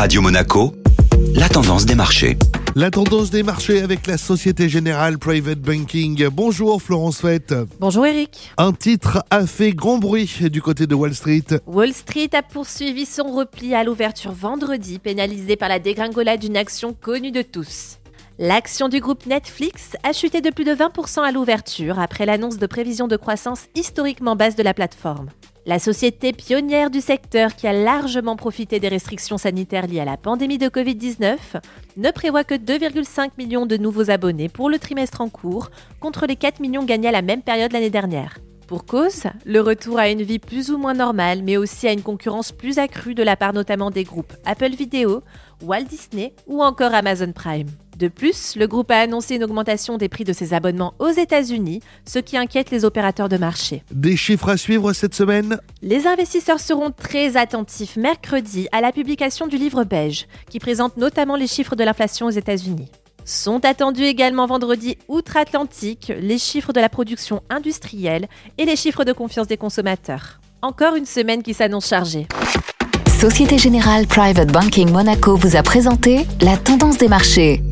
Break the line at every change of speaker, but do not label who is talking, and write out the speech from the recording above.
Radio Monaco, la tendance des marchés.
La tendance des marchés avec la Société Générale Private Banking. Bonjour Florence Fett.
Bonjour Eric.
Un titre a fait grand bruit du côté de Wall Street.
Wall Street a poursuivi son repli à l'ouverture vendredi, pénalisé par la dégringolade d'une action connue de tous. L'action du groupe Netflix a chuté de plus de 20% à l'ouverture après l'annonce de prévisions de croissance historiquement basse de la plateforme. La société pionnière du secteur qui a largement profité des restrictions sanitaires liées à la pandémie de Covid-19 ne prévoit que 2,5 millions de nouveaux abonnés pour le trimestre en cours contre les 4 millions gagnés à la même période l'année dernière. Pour cause, le retour à une vie plus ou moins normale, mais aussi à une concurrence plus accrue de la part notamment des groupes Apple Video, Walt Disney ou encore Amazon Prime. De plus, le groupe a annoncé une augmentation des prix de ses abonnements aux États-Unis, ce qui inquiète les opérateurs de marché.
Des chiffres à suivre cette semaine
Les investisseurs seront très attentifs mercredi à la publication du livre beige, qui présente notamment les chiffres de l'inflation aux États-Unis. Sont attendus également vendredi outre-Atlantique les chiffres de la production industrielle et les chiffres de confiance des consommateurs. Encore une semaine qui s'annonce chargée.
Société Générale Private Banking Monaco vous a présenté la tendance des marchés.